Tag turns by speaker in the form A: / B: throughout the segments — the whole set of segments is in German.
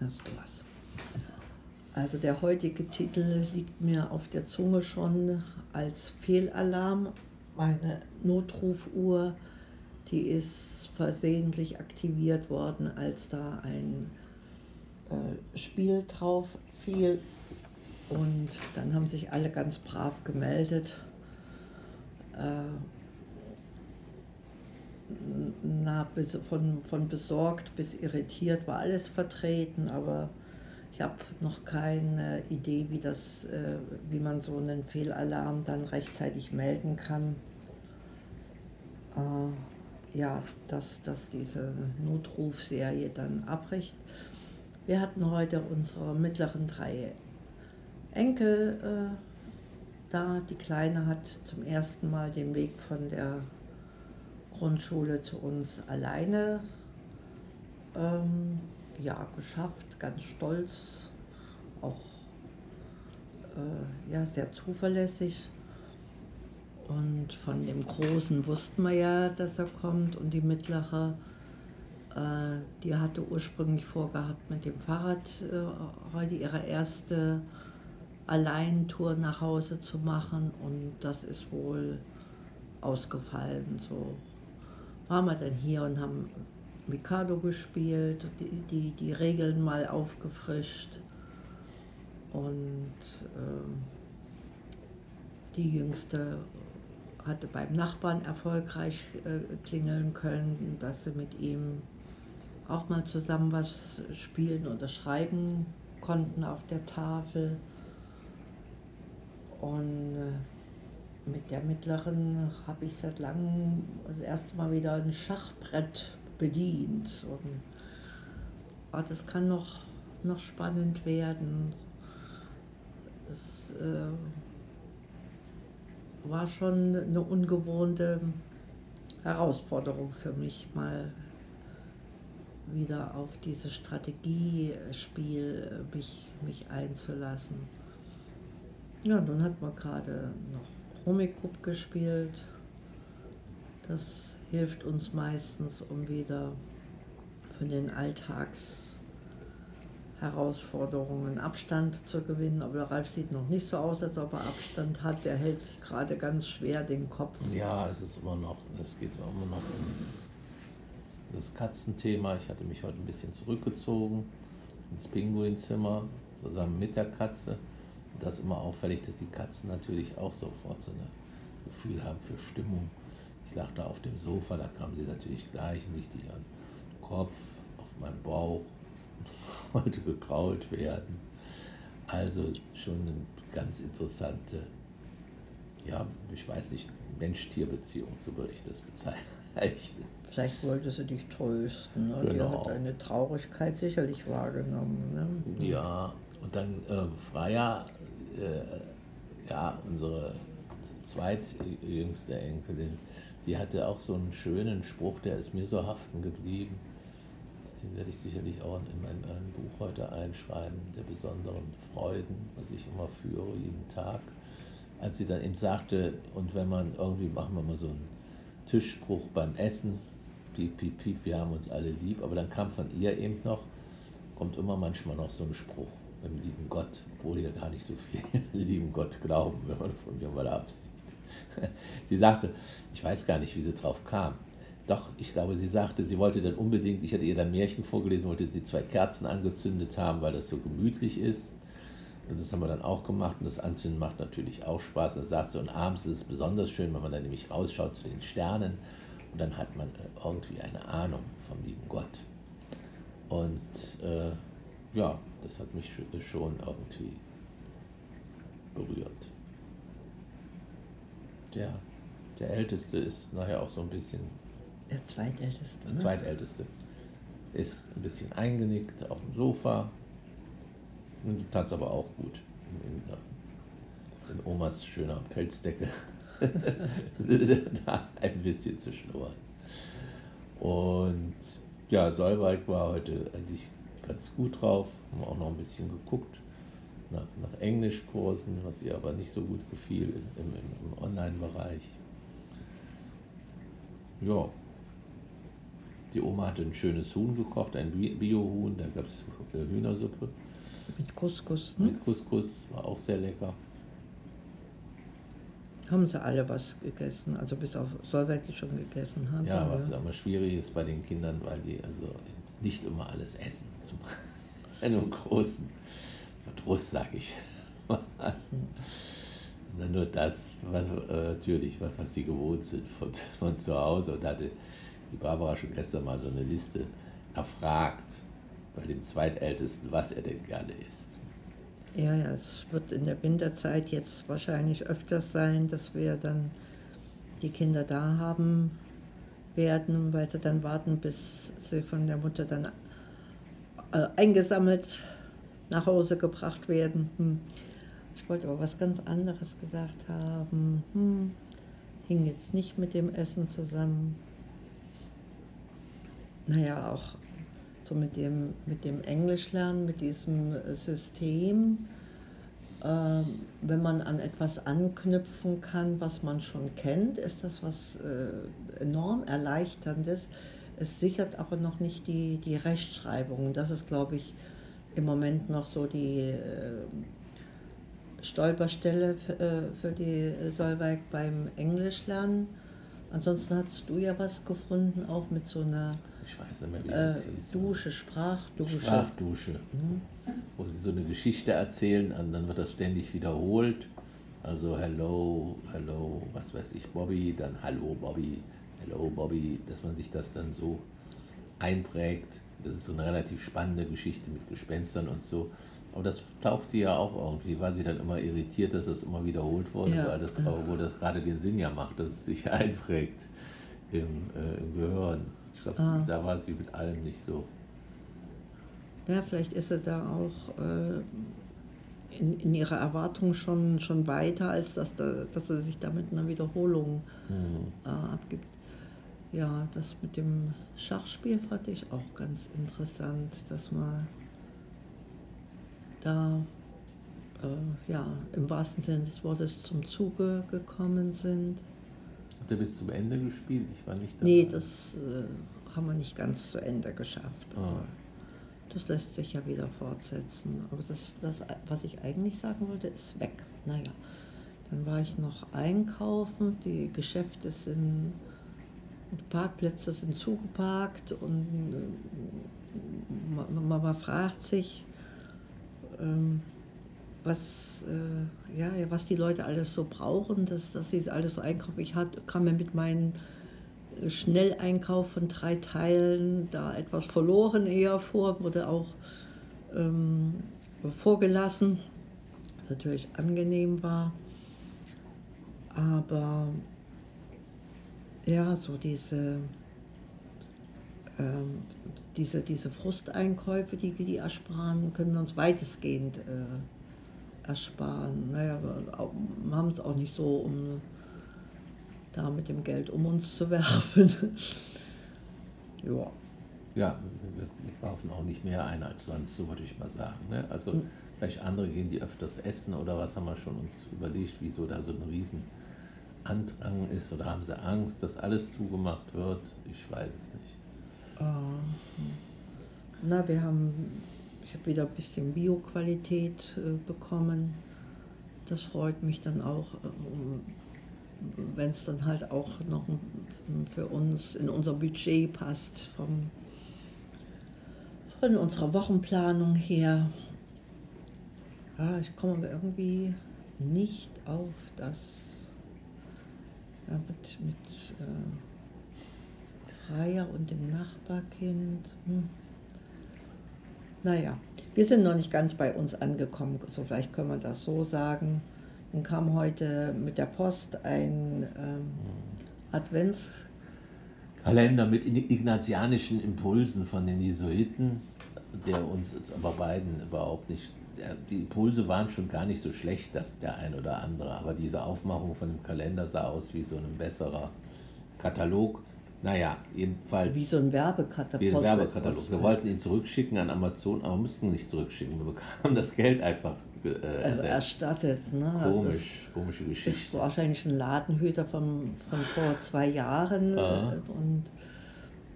A: Na sowas. Also der heutige Titel liegt mir auf der Zunge schon als Fehlalarm. Meine Notrufuhr, die ist versehentlich aktiviert worden, als da ein äh, Spiel drauf fiel. Und dann haben sich alle ganz brav gemeldet. Äh, na, von, von besorgt bis irritiert war alles vertreten, aber ich habe noch keine Idee, wie, das, äh, wie man so einen Fehlalarm dann rechtzeitig melden kann. Äh, ja, dass, dass diese Notrufserie dann abbricht. Wir hatten heute unsere mittleren drei Enkel äh, da. Die Kleine hat zum ersten Mal den Weg von der Grundschule zu uns alleine ähm, ja, geschafft, ganz stolz, auch äh, ja, sehr zuverlässig. Und von dem Großen wussten wir ja, dass er kommt und die Mittlere, äh, die hatte ursprünglich vorgehabt, mit dem Fahrrad äh, heute ihre erste Alleintour nach Hause zu machen und das ist wohl ausgefallen. So waren wir dann hier und haben Mikado gespielt, die, die, die Regeln mal aufgefrischt und äh, die jüngste hatte beim Nachbarn erfolgreich äh, klingeln können, dass sie mit ihm auch mal zusammen was spielen oder schreiben konnten auf der Tafel. Und äh, der mittleren habe ich seit langem das erste Mal wieder ein Schachbrett bedient. Und oh, das kann noch, noch spannend werden. Es äh, war schon eine ungewohnte Herausforderung für mich, mal wieder auf dieses Strategiespiel mich, mich einzulassen. Ja, nun hat man gerade noch Rummikub gespielt. Das hilft uns meistens, um wieder von den Alltagsherausforderungen Abstand zu gewinnen. Aber Ralf sieht noch nicht so aus, als ob er Abstand hat. Der hält sich gerade ganz schwer den Kopf.
B: Ja, es ist immer noch, es geht immer noch um das Katzenthema. Ich hatte mich heute ein bisschen zurückgezogen ins Pinguinzimmer zusammen mit der Katze. Das immer auffällig, dass die Katzen natürlich auch sofort so ein Gefühl haben für Stimmung. Ich lag da auf dem Sofa, da kam sie natürlich gleich, nicht ihren Kopf auf meinen Bauch wollte gekrault werden. Also schon eine ganz interessante, ja, ich weiß nicht, Mensch-Tier-Beziehung, so würde ich das bezeichnen.
A: Vielleicht wollte sie dich trösten. Ne? Genau. Die hat deine Traurigkeit sicherlich wahrgenommen.
B: Ne? Ja, und dann äh, Freya, äh, ja, unsere zweitjüngste Enkelin, die hatte auch so einen schönen Spruch, der ist mir so haften geblieben. Den werde ich sicherlich auch in mein, mein Buch heute einschreiben, der besonderen Freuden, was ich immer führe, jeden Tag. Als sie dann eben sagte, und wenn man irgendwie, machen wir mal so einen Tischspruch beim Essen, piep, piep, piep, wir haben uns alle lieb, aber dann kam von ihr eben noch, kommt immer manchmal noch so ein Spruch dem lieben Gott, obwohl ihr gar nicht so viel lieben Gott glauben, wenn man von mir mal absieht. sie sagte, ich weiß gar nicht, wie sie drauf kam. Doch, ich glaube, sie sagte, sie wollte dann unbedingt, ich hatte ihr dann Märchen vorgelesen, wollte sie zwei Kerzen angezündet haben, weil das so gemütlich ist. Und das haben wir dann auch gemacht und das Anzünden macht natürlich auch Spaß. Und dann sagt sie, und abends ist es besonders schön, wenn man dann nämlich rausschaut zu den Sternen und dann hat man äh, irgendwie eine Ahnung vom lieben Gott. Und äh, ja, das hat mich schon irgendwie berührt der, der Älteste ist nachher auch so ein bisschen.
A: Der Zweitälteste.
B: Der ne? Zweitälteste ist ein bisschen eingenickt auf dem Sofa. Und tat es aber auch gut. In, in, in Omas schöner Pelzdecke. da ein bisschen zu schlummern. Und ja, Solveig war heute eigentlich ganz gut drauf. Haben auch noch ein bisschen geguckt nach, nach Englischkursen, was ihr aber nicht so gut gefiel im, im, im Online-Bereich. Ja, Die Oma hatte ein schönes Huhn gekocht, ein Biohuhn, da gab es Hühnersuppe.
A: Mit Couscous, ne?
B: Mit Couscous, war auch sehr lecker.
A: Haben sie alle was gegessen, also bis auf Solveig, die schon gegessen haben.
B: Ja, was ja immer schwierig ist bei den Kindern, weil die also nicht immer alles essen. Zum einem großen Verdruss, sag ich. Sondern nur das, was, äh, natürlich, was, was sie gewohnt sind von, von zu Hause. Und hatte die Barbara schon gestern mal so eine Liste erfragt bei dem Zweitältesten, was er denn gerne isst.
A: Ja, ja, es wird in der Winterzeit jetzt wahrscheinlich öfters sein, dass wir dann die Kinder da haben werden, weil sie dann warten, bis sie von der Mutter dann äh, eingesammelt nach Hause gebracht werden. Hm. Ich wollte aber was ganz anderes gesagt haben. Hm. Hing jetzt nicht mit dem Essen zusammen. Naja, auch so mit dem, mit dem Englischlernen, mit diesem System, äh, wenn man an etwas anknüpfen kann, was man schon kennt, ist das was äh, enorm Erleichterndes. Es sichert aber noch nicht die, die Rechtschreibung. Das ist, glaube ich, im Moment noch so die äh, Stolperstelle für, äh, für die Solveig beim Englischlernen. Ansonsten hattest du ja was gefunden, auch mit so einer
B: ich weiß nicht mehr, wie
A: äh, das hieß. Dusche, Sprachdusche.
B: Sprachdusche. Mhm. Wo sie so eine Geschichte erzählen und dann wird das ständig wiederholt. Also hello, hello, was weiß ich, Bobby, dann hallo Bobby, hello Bobby, dass man sich das dann so einprägt. Das ist so eine relativ spannende Geschichte mit Gespenstern und so. Aber das tauchte ja auch irgendwie, war sie dann immer irritiert, dass das immer wiederholt wurde, ja. weil das, obwohl das gerade den Sinn ja macht, dass es sich einprägt im, äh, im Gehirn. Ich glaube, ah. da war sie mit allem nicht so.
A: Ja, vielleicht ist sie da auch äh, in, in ihrer Erwartung schon, schon weiter, als dass, da, dass sie sich da mit einer Wiederholung mhm. äh, abgibt. Ja, das mit dem Schachspiel fand ich auch ganz interessant, dass man da äh, ja, im wahrsten Sinne des Wortes zum Zuge gekommen sind.
B: Habt ihr bis zum Ende gespielt? Ich war nicht
A: dabei. Nee, das äh, haben wir nicht ganz zu Ende geschafft. Oh. das lässt sich ja wieder fortsetzen. Aber das, das, was ich eigentlich sagen wollte, ist weg. Naja, dann war ich noch einkaufen. Die Geschäfte sind, die Parkplätze sind zugeparkt und äh, man fragt sich, ähm, was, äh, ja, was die Leute alles so brauchen, dass, dass sie alles so einkaufen. Ich hat, kam mir mit meinem äh, Schnelleinkauf von drei Teilen da etwas verloren eher vor, wurde auch ähm, vorgelassen, was natürlich angenehm war. Aber ja, so diese, ähm, diese, diese Frusteinkäufe, die, die ersparen, können wir uns weitestgehend äh, ersparen. Naja, wir haben es auch nicht so, um da mit dem Geld um uns zu werfen.
B: ja. Ja, wir, wir, kaufen auch nicht mehr ein als sonst, so würde ich mal sagen. Ne? Also mhm. vielleicht andere gehen, die öfters essen oder was haben wir schon uns überlegt, wieso da so ein Riesenandrang ist oder haben sie Angst, dass alles zugemacht wird? Ich weiß es nicht.
A: Uh, na, wir haben ich habe wieder ein bisschen Bioqualität äh, bekommen. Das freut mich dann auch, äh, wenn es dann halt auch noch für uns in unser Budget passt, vom, von unserer Wochenplanung her. Ja, ich komme irgendwie nicht auf das ja, mit, mit äh, Freier und dem Nachbarkind. Hm. Naja, wir sind noch nicht ganz bei uns angekommen, so vielleicht können wir das so sagen. Nun kam heute mit der Post ein ähm,
B: Adventskalender mit ignatianischen Impulsen von den Jesuiten, der uns aber beiden überhaupt nicht. Die Impulse waren schon gar nicht so schlecht, dass der ein oder andere, aber diese Aufmachung von dem Kalender sah aus wie so ein besserer Katalog naja, jedenfalls.
A: Wie so ein Werbekatalog.
B: Wie ein Werbekatalog. Wir wollten ihn zurückschicken an Amazon, aber mussten nicht zurückschicken. Wir bekamen das Geld einfach
A: äh, also erstattet. Ne?
B: Also Komisch, komische Geschichte.
A: Ist wahrscheinlich ein Ladenhüter von, von vor zwei Jahren. Ah. Und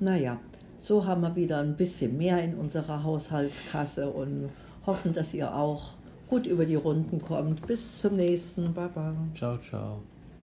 A: naja, So haben wir wieder ein bisschen mehr in unserer Haushaltskasse und hoffen, dass ihr auch gut über die Runden kommt. Bis zum nächsten. Baba.
B: Ciao, ciao.